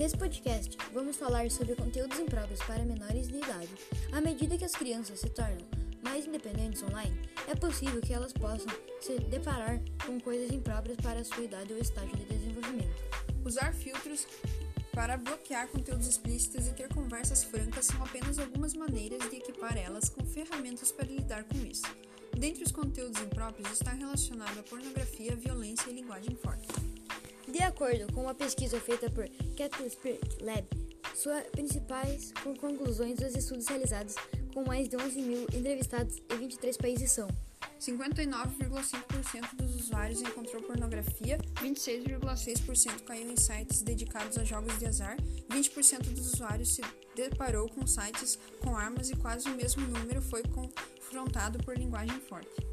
Nesse podcast, vamos falar sobre conteúdos impróprios para menores de idade. À medida que as crianças se tornam mais independentes online, é possível que elas possam se deparar com coisas impróprias para a sua idade ou estágio de desenvolvimento. Usar filtros para bloquear conteúdos explícitos e ter conversas francas são apenas algumas maneiras de equipar elas com ferramentas para lidar com isso. Dentre os conteúdos impróprios está relacionado a pornografia, violência e linguagem forte. Acordo com uma pesquisa feita por Capital Spirit Lab, suas principais conclusões dos estudos realizados com mais de 11 mil entrevistados em 23 países são 59,5% dos usuários encontrou pornografia, 26,6% caiu em sites dedicados a jogos de azar, 20% dos usuários se deparou com sites com armas e quase o mesmo número foi confrontado por linguagem forte.